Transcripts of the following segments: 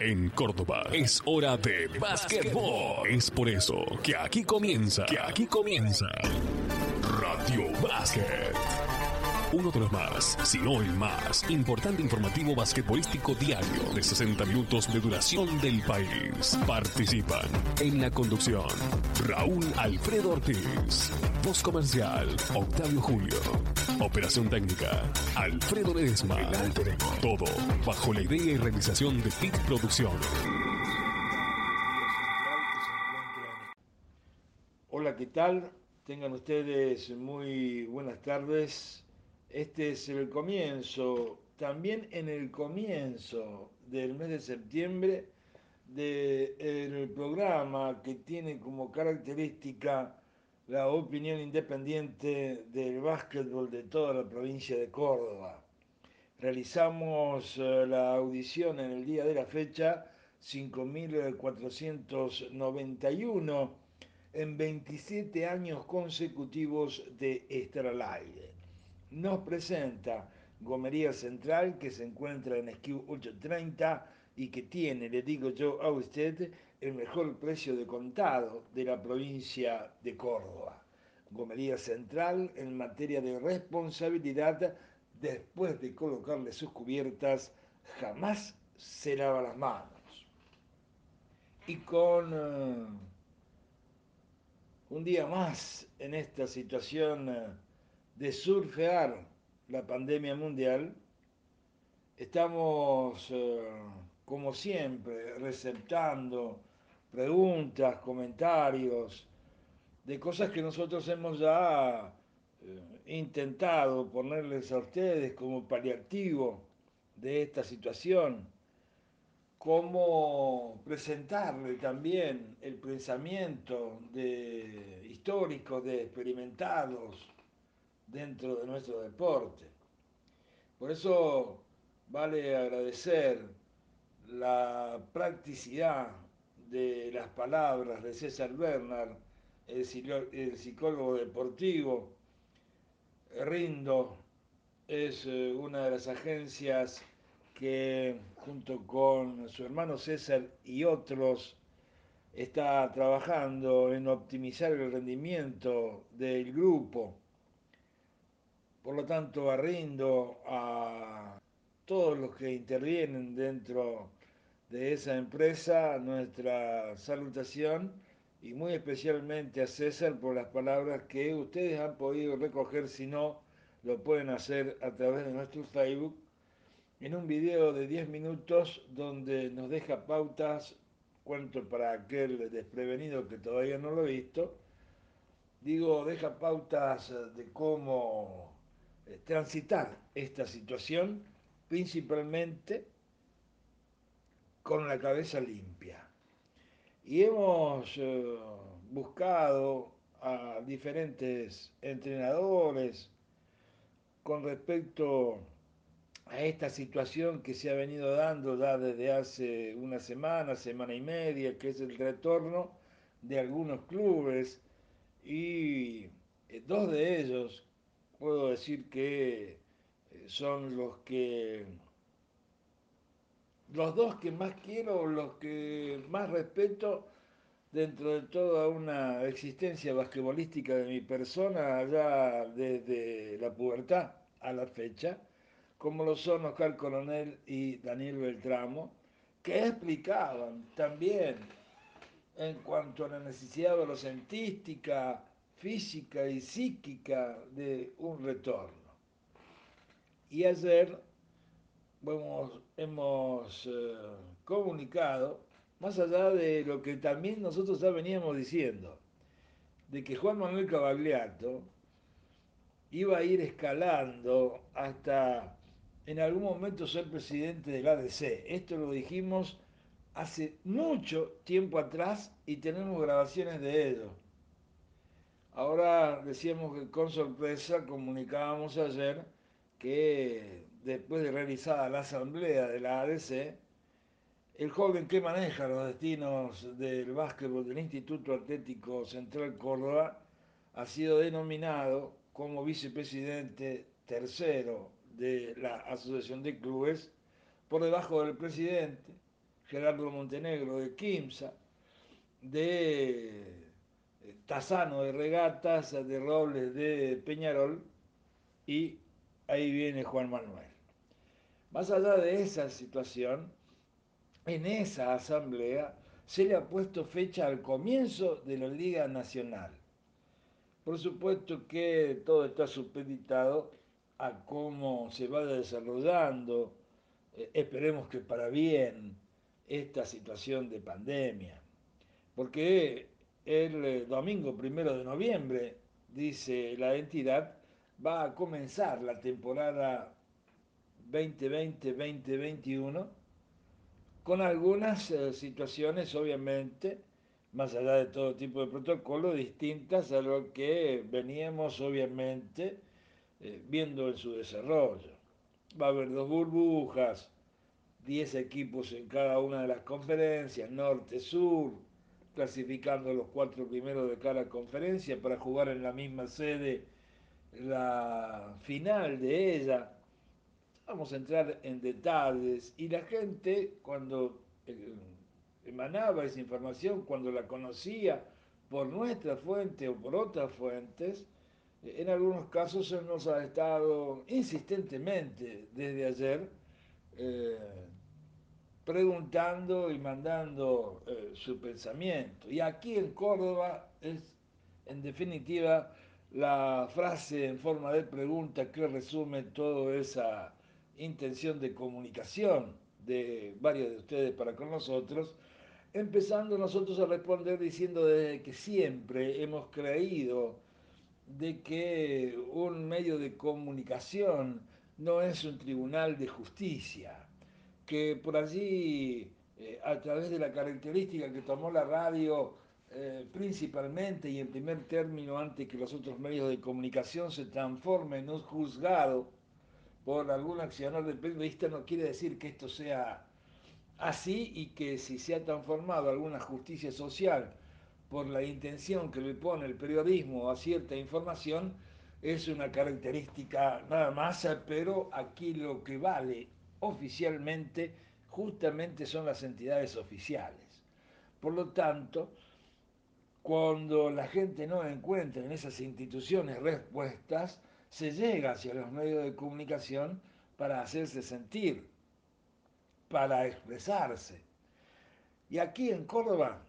En Córdoba es hora de básquetbol. Es por eso que aquí comienza, que aquí comienza Radio Básquet. Uno de los más, si no el más, importante informativo basquetbolístico diario de 60 minutos de duración del país. Participan en la conducción Raúl Alfredo Ortiz, voz comercial Octavio Julio, operación técnica Alfredo Ledesma. Todo bajo la idea y realización de PIC Producciones. Hola, ¿qué tal? Tengan ustedes muy buenas tardes. Este es el comienzo, también en el comienzo del mes de septiembre, del programa que tiene como característica la opinión independiente del básquetbol de toda la provincia de Córdoba. Realizamos eh, la audición en el día de la fecha 5491 en 27 años consecutivos de estar al nos presenta Gomería Central, que se encuentra en SKU 830 y que tiene, le digo yo a usted, el mejor precio de contado de la provincia de Córdoba. Gomería Central en materia de responsabilidad, después de colocarle sus cubiertas, jamás se lava las manos. Y con uh, un día más en esta situación uh, de surfear la pandemia mundial, estamos, eh, como siempre, receptando preguntas, comentarios de cosas que nosotros hemos ya eh, intentado ponerles a ustedes como paliativo de esta situación, cómo presentarle también el pensamiento de histórico de experimentados dentro de nuestro deporte. Por eso vale agradecer la practicidad de las palabras de César Bernard, el, psicólogo deportivo. Rindo es eh, una de las agencias que junto con su hermano César y otros está trabajando en optimizar el rendimiento del grupo por lo tanto, arrindo a todos los que intervienen dentro de esa empresa nuestra salutación y muy especialmente a César por las palabras que ustedes han podido recoger, si no, lo pueden hacer a través de nuestro Facebook, en un video de 10 minutos donde nos deja pautas, cuento para aquel desprevenido que todavía no lo ha visto, digo, deja pautas de cómo transitar esta situación principalmente con la cabeza limpia. Y hemos eh, buscado a diferentes entrenadores con respecto a esta situación que se ha venido dando ya desde hace una semana, semana y media, que es el retorno de algunos clubes y eh, dos de ellos puedo decir que eh, son los que los dos que más quiero, los que más respeto dentro de toda una existencia basquetbolística de mi persona, allá desde la pubertad a la fecha, como lo son Oscar Coronel y Daniel Beltramo, que explicaban también en cuanto a la necesidad velocentística, física y psíquica de un retorno. Y ayer hemos, eh, comunicado, más allá de lo que también nosotros ya veníamos diciendo, de que Juan Manuel Cavagliato iba a ir escalando hasta en algún momento ser presidente del ADC. Esto lo dijimos hace mucho tiempo atrás y tenemos grabaciones de ello. Ahora decíamos que con sorpresa comunicábamos ayer que después de realizada la asamblea de la ADC, el joven que maneja los destinos del básquetbol del Instituto Atlético Central Córdoba ha sido denominado como vicepresidente tercero de la Asociación de Clubes por debajo del presidente, Gerardo Montenegro de Quimsa, de Tazano de Regatas, de Robles de Peñarol y ahí viene Juan Manuel. Más allá de esa situación, en esa asamblea se le ha puesto fecha al comienzo de la Liga Nacional. Por supuesto que todo está supeditado a cómo se vaya desarrollando, eh, esperemos que para bien, esta situación de pandemia. Porque el eh, domingo primero de noviembre, dice la entidad, va a comenzar la temporada 2020-2021 con algunas eh, situaciones obviamente más allá de todo tipo de protocolos distintas a lo que veníamos obviamente eh, viendo en su desarrollo. Va a haber dos burbujas, 10 equipos en cada una de las conferencias, norte-sur, clasificando los cuatro primeros de cada conferencia para jugar en la misma sede la final de ella. Vamos a entrar en detalles y la gente cuando eh, emanaba esa información, cuando la conocía por nuestra fuente o por otras fuentes, eh, en algunos casos nos ha estado insistentemente desde ayer eh, preguntando y mandando su pensamiento. Y aquí en Córdoba es en definitiva la frase en forma de pregunta que resume toda esa intención de comunicación de varios de ustedes para con nosotros, empezando nosotros a responder diciendo desde que siempre hemos creído de que un medio de comunicación no es un tribunal de justicia, que por allí, eh, a través de la característica que tomó la radio, eh, principalmente y en primer término antes que los otros medios de comunicación se transformen en un juzgado por algún accionar del periodista, no quiere decir que esto sea así y que si se ha transformado alguna justicia social por la intención que le pone el periodismo a cierta información, es una característica nada más, pero aquí lo que vale oficialmente justamente son las entidades oficiales. Por lo tanto, cuando la gente no encuentra en esas instituciones respuestas, se llega hacia los medios de comunicación para hacerse sentir, para expresarse. Y aquí en Córdoba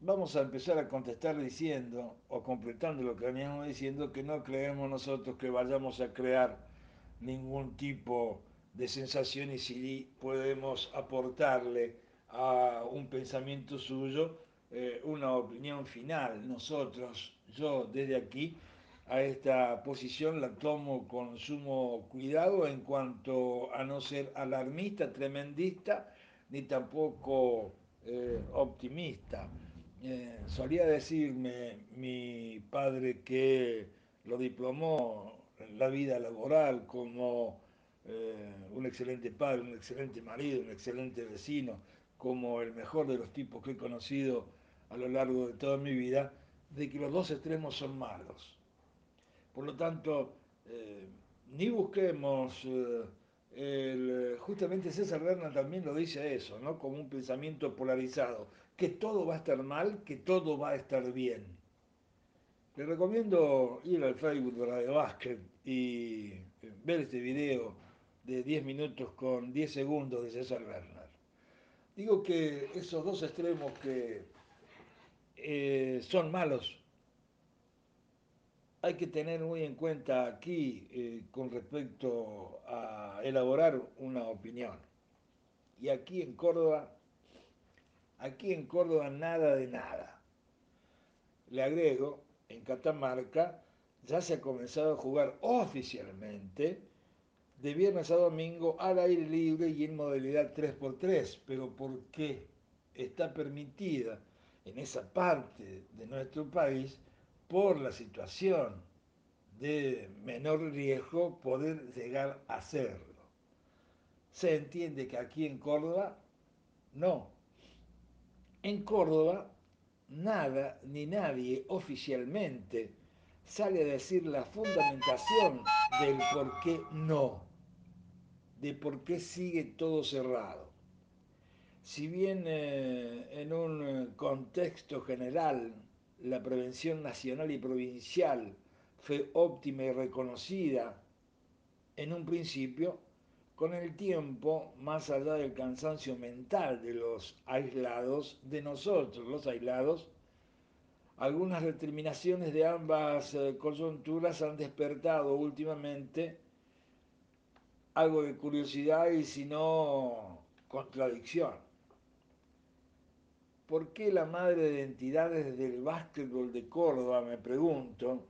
vamos a empezar a contestar diciendo, o completando lo que veníamos diciendo, que no creemos nosotros que vayamos a crear ningún tipo de sensación y si podemos aportarle a un pensamiento suyo, eh, una opinión final. Nosotros, yo desde aquí, a esta posición la tomo con sumo cuidado en cuanto a no ser alarmista, tremendista, ni tampoco eh, optimista. Eh, solía decirme mi padre que lo diplomó la vida laboral como un excelente padre, un excelente marido, un excelente vecino, como el mejor de los tipos que he conocido a lo largo de toda mi vida, de que los dos extremos son malos. Por lo tanto, eh, ni busquemos, eh, justamente César Berna también lo dice eso, ¿no? como un pensamiento polarizado, que todo va a estar mal, que todo va a estar bien. Le recomiendo ir al Facebook de Radio Basket y ver este video de 10 minutos con 10 segundos de César Berna. Digo que esos dos extremos que eh, son malos, hay que tener muy en cuenta aquí eh, con respecto a elaborar una opinión. Y aquí en Córdoba, aquí en Córdoba nada de nada. Le agrego, en Catamarca ya se ha comenzado a jugar oficialmente de viernes a domingo al aire libre y en modalidad 3x3, pero ¿por qué está permitida en esa parte de nuestro país por la situación de menor riesgo poder llegar a hacerlo. Se entiende que aquí en Córdoba no. En Córdoba nada ni nadie oficialmente sale a decir la fundamentación del por qué no de por qué sigue todo cerrado. Si bien eh, en un contexto general la prevención nacional y provincial fue óptima y reconocida en un principio, con el tiempo, más allá del cansancio mental de los aislados, de nosotros los aislados, algunas determinaciones de ambas eh, coyunturas han despertado últimamente algo de curiosidad y si no contradicción. ¿Por qué la madre de entidades del básquetbol de Córdoba, me pregunto,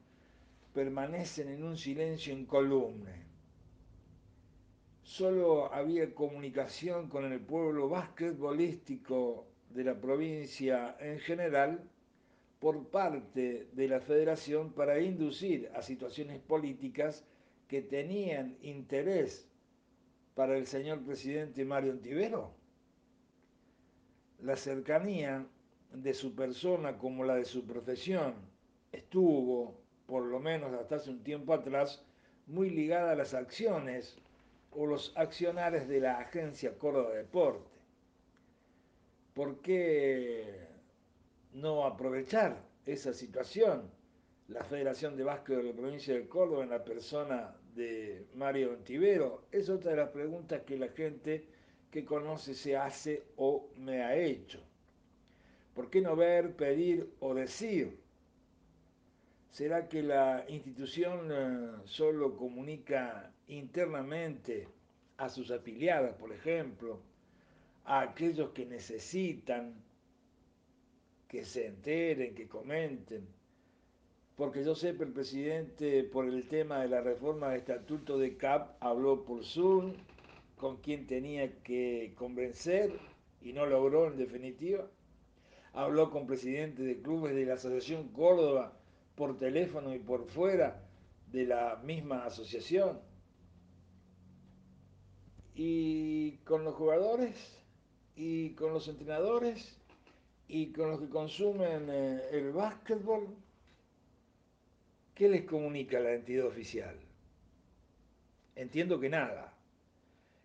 permanecen en un silencio incolumne? Solo había comunicación con el pueblo basquetbolístico de la provincia en general por parte de la federación para inducir a situaciones políticas que tenían interés para el señor presidente Mario Antivero. La cercanía de su persona como la de su profesión estuvo, por lo menos hasta hace un tiempo atrás, muy ligada a las acciones o los accionarios de la agencia Córdoba Deporte. ¿Por qué no aprovechar esa situación? La Federación de Básquet de la provincia de Córdoba en la persona de Mario Antivero es otra de las preguntas que la gente que conoce se hace o me ha hecho. ¿Por qué no ver, pedir o decir? ¿Será que la institución eh, solo comunica internamente a sus afiliadas, por ejemplo, a aquellos que necesitan que se enteren, que comenten. Porque yo sé que el presidente, por el tema de la reforma del estatuto de CAP, habló por Zoom con quien tenía que convencer y no logró en definitiva. Habló con presidentes de clubes de la Asociación Córdoba por teléfono y por fuera de la misma asociación y con los jugadores y con los entrenadores y con los que consumen eh, el básquetbol, ¿qué les comunica la entidad oficial? Entiendo que nada.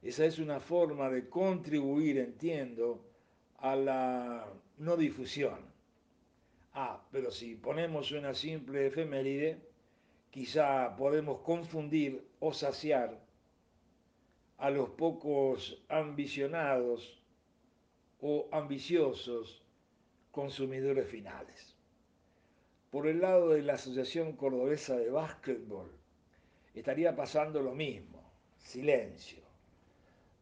Esa es una forma de contribuir, entiendo, a la no difusión. Ah, pero si ponemos una simple efeméride, quizá podemos confundir o saciar a los pocos ambicionados o ambiciosos consumidores finales. Por el lado de la Asociación Cordobesa de Básquetbol, estaría pasando lo mismo, silencio.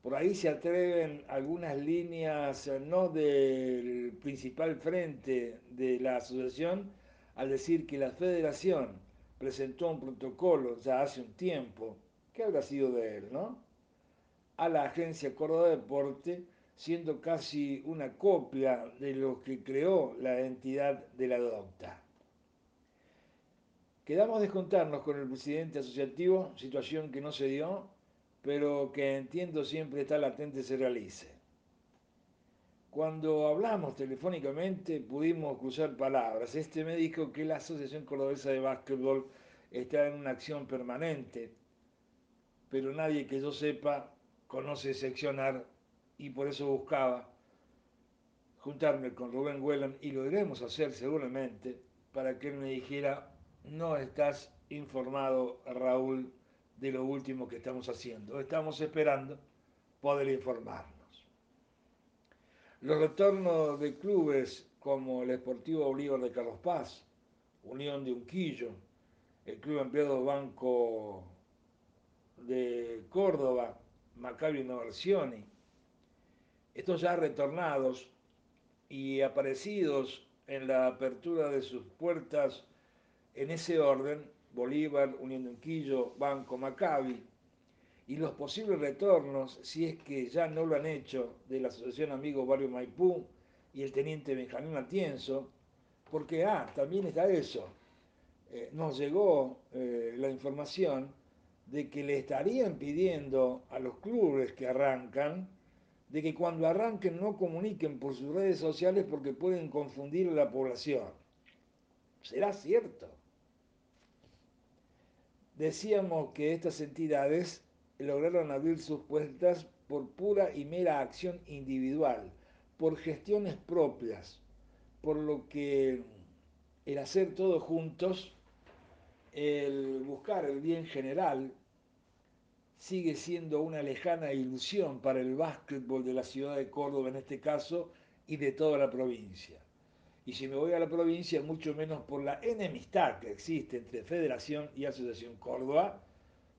Por ahí se atreven algunas líneas no del principal frente de la asociación al decir que la federación presentó un protocolo ya hace un tiempo, ¿qué habrá sido de él, no? a la agencia Córdoba Deporte, siendo casi una copia de lo que creó la entidad de la docta. Quedamos de contarnos con el presidente asociativo, situación que no se dio, pero que entiendo siempre está latente se realice. Cuando hablamos telefónicamente pudimos cruzar palabras. Este me dijo que la Asociación Cordobesa de Básquetbol está en una acción permanente, pero nadie que yo sepa conoce seccionar y por eso buscaba juntarme con Rubén Whelan y lo iremos a hacer seguramente para que él me dijera no estás informado Raúl de lo último que estamos haciendo. Estamos esperando poder informarnos. Los retornos de clubes como el Esportivo Bolívar de Carlos Paz, Unión de Unquillo, el Club Empleado Banco de Córdoba, Maccabi Innovazioni. Estos ya retornados y aparecidos en la apertura de sus puertas en ese orden, Bolívar, Unión de Unquillo, Banco Maccabi, y los posibles retornos, si es que ya no lo han hecho, de la Asociación Amigos Barrio Maipú y el Teniente Benjamín Atienzo, porque, ah, también está eso, eh, nos llegó eh, la información de que le estarían pidiendo a los clubes que arrancan de que cuando arranquen no comuniquen por sus redes sociales porque pueden confundir a la población. ¿Será cierto? Decíamos que estas entidades lograron abrir sus puertas por pura y mera acción individual, por gestiones propias, por lo que el hacer todo juntos, el buscar el bien general, sigue siendo una lejana ilusión para el básquetbol de la ciudad de Córdoba en este caso y de toda la provincia. Y si me voy a la provincia, mucho menos por la enemistad que existe entre Federación y Asociación Córdoba,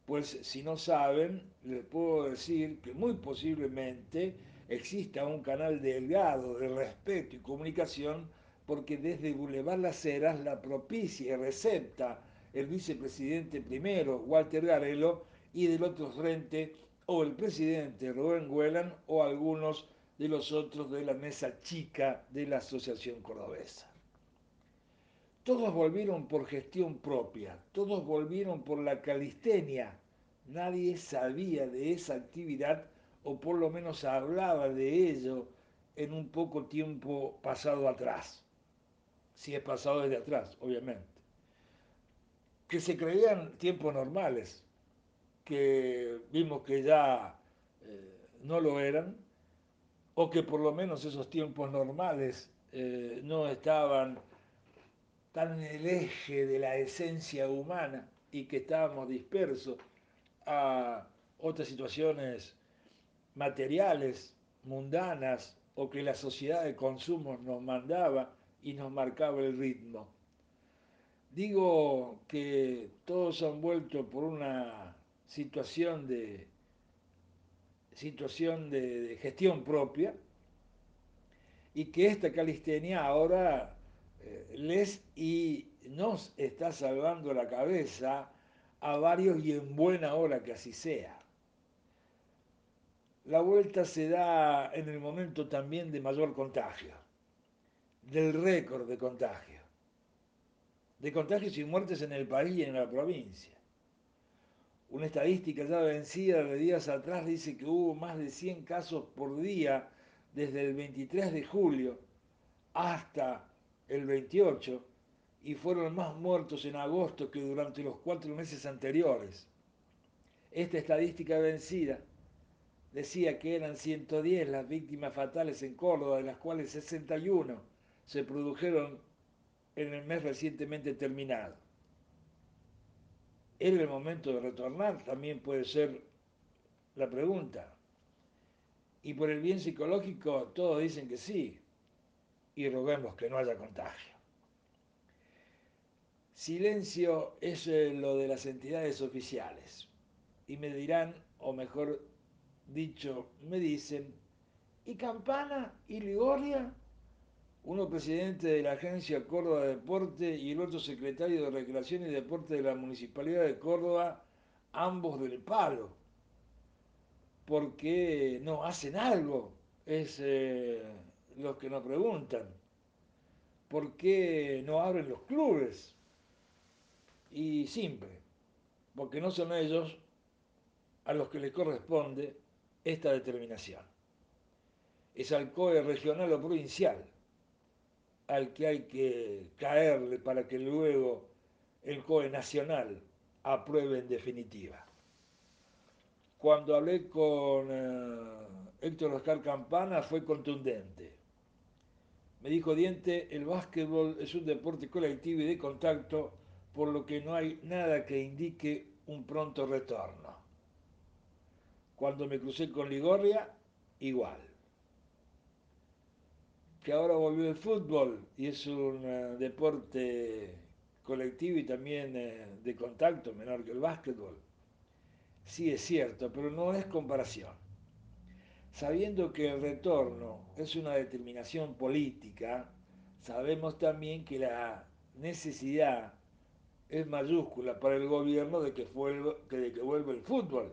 pues si no saben, les puedo decir que muy posiblemente exista un canal delgado de respeto y comunicación porque desde Boulevard Las Heras la propicia y recepta el vicepresidente primero, Walter Garelo, y del otro frente o el presidente Rubén Huelan o algunos de los otros de la mesa chica de la Asociación Cordobesa. Todos volvieron por gestión propia, todos volvieron por la calistenia. Nadie sabía de esa actividad o por lo menos hablaba de ello en un poco tiempo pasado atrás. Si es pasado desde atrás, obviamente. Que se creían tiempos normales, que vimos que ya eh, no lo eran, o que por lo menos esos tiempos normales eh, no estaban tan en el eje de la esencia humana y que estábamos dispersos a otras situaciones materiales, mundanas, o que la sociedad de consumo nos mandaba y nos marcaba el ritmo. Digo que todos han vuelto por una situación de, situación de, gestión propia y que esta calistenia ahora eh, les y nos está salvando la cabeza a varios y en buena hora que así sea. La vuelta se da en el momento también de mayor contagio, del récord de contagio, de contagios y muertes en el país y en la provincia. Una estadística ya vencida de días atrás dice que hubo más de 100 casos por día desde el 23 de julio hasta el 28 y fueron más muertos en agosto que durante los cuatro meses anteriores. Esta estadística vencida decía que eran 110 las víctimas fatales en Córdoba, de las cuales 61 se produjeron en el mes recientemente terminado. ¿Era el momento de retornar? También puede ser la pregunta. Y por el bien psicológico todos dicen que sí, y roguemos que no haya contagio. Silencio es eh, lo de las entidades oficiales. Y me dirán, o mejor dicho, me dicen, ¿y Campana y Ligoria? Uno presidente de la Agencia Córdoba de Deporte y el otro secretario de Recreación y Deporte de la Municipalidad de Córdoba, ambos del palo, porque no hacen algo, es eh, los que nos preguntan, ¿por qué no abren los clubes? Y simple, porque no son ellos a los que les corresponde esta determinación. Es al COE regional o provincial al que hay que caerle para que luego el COE nacional apruebe en definitiva. Cuando hablé con eh, Héctor Oscar Campana fue contundente. Me dijo Diente, el básquetbol es un deporte colectivo y de contacto, por lo que no hay nada que indique un pronto retorno. Cuando me crucé con Ligorria, igual que ahora volvió el fútbol y es un eh, deporte colectivo y también eh, de contacto menor que el básquetbol. Sí es cierto, pero no es comparación. Sabiendo que el retorno es una determinación política, sabemos también que la necesidad es mayúscula para el gobierno de que, de que vuelva el fútbol,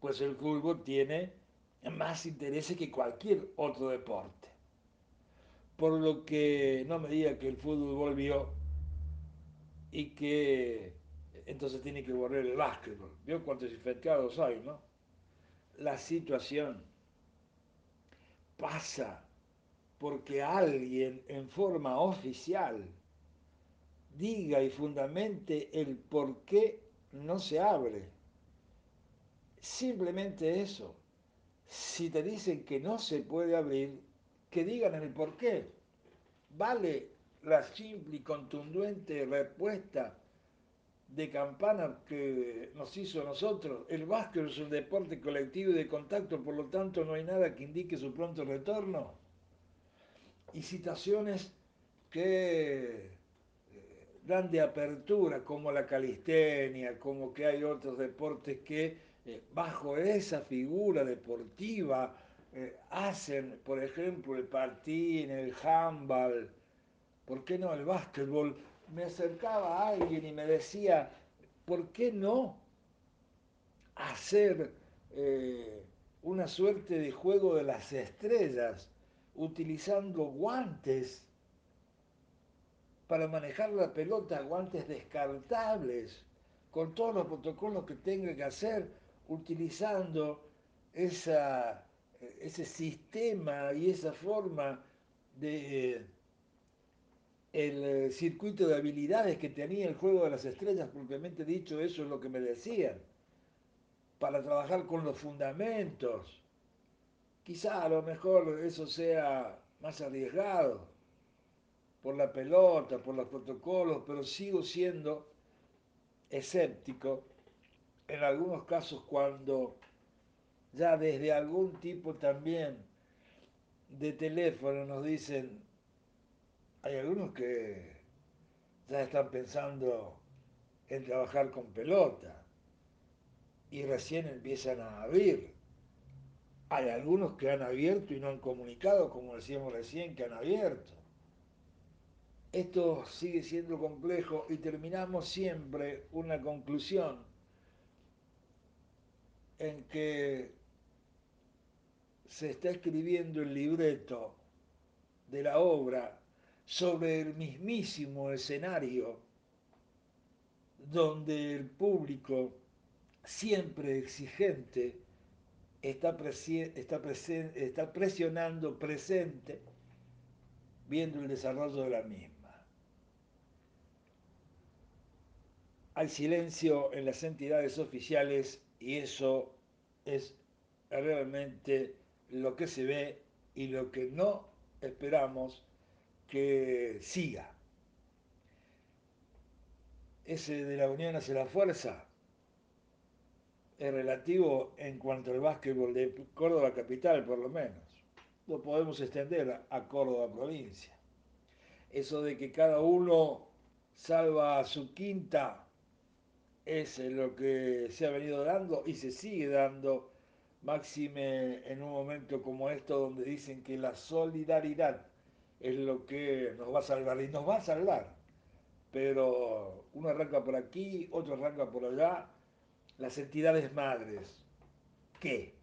pues el fútbol tiene más intereses que cualquier otro deporte por lo que no me diga que el fútbol volvió y que entonces tiene que volver el básquetbol. ¿Vio cuántos infectados hay, no? La situación pasa porque alguien en forma oficial diga y fundamente el por qué no se abre. Simplemente eso. Si te dicen que no se puede abrir, que digan el por qué. Vale la simple y contundente respuesta de campana que nos hizo nosotros. El básquet es un deporte colectivo y de contacto, por lo tanto no hay nada que indique su pronto retorno. Y citaciones que eh, dan de apertura, como la calistenia, como que hay otros deportes que eh, bajo esa figura deportiva eh, hacen, por ejemplo, el patín, el handball, ¿por qué no el básquetbol? me acercaba a alguien y me decía, ¿por qué no hacer eh, una suerte de juego de las estrellas utilizando guantes para manejar la pelota, guantes descartables, con todos los protocolos que tenga que hacer, utilizando esa, ese sistema y esa forma de el eh, circuito de habilidades que tenía el juego de las estrellas, propiamente dicho, eso es lo que me decían, para trabajar con los fundamentos. Quizá a lo mejor eso sea más arriesgado por la pelota, por los protocolos, pero sigo siendo escéptico en algunos casos cuando ya desde algún tipo también de teléfono nos dicen hay algunos que ya están pensando en trabajar con pelota y recién empiezan a abrir. Hay algunos que han abierto y no han comunicado, como decíamos recién, que han abierto. Esto sigue siendo complejo y terminamos siempre una conclusión en que se está escribiendo el libreto de la obra sobre el mismísimo escenario donde el público, siempre exigente, está, está, está presionando presente, viendo el desarrollo de la misma. Hay silencio en las entidades oficiales y eso es realmente lo que se ve y lo que no esperamos que siga. Ese de la unión hacia la fuerza es relativo en cuanto al básquetbol de Córdoba capital, por lo menos. Lo podemos extender a Córdoba provincia. Eso de que cada uno salva a su quinta es lo que se ha venido dando y se sigue dando, máxime en un momento como esto donde dicen que la solidaridad es lo que nos va a salvar y nos va a salvar. Pero uno arranca por aquí, otro arranca por allá. Las entidades madres, ¿qué?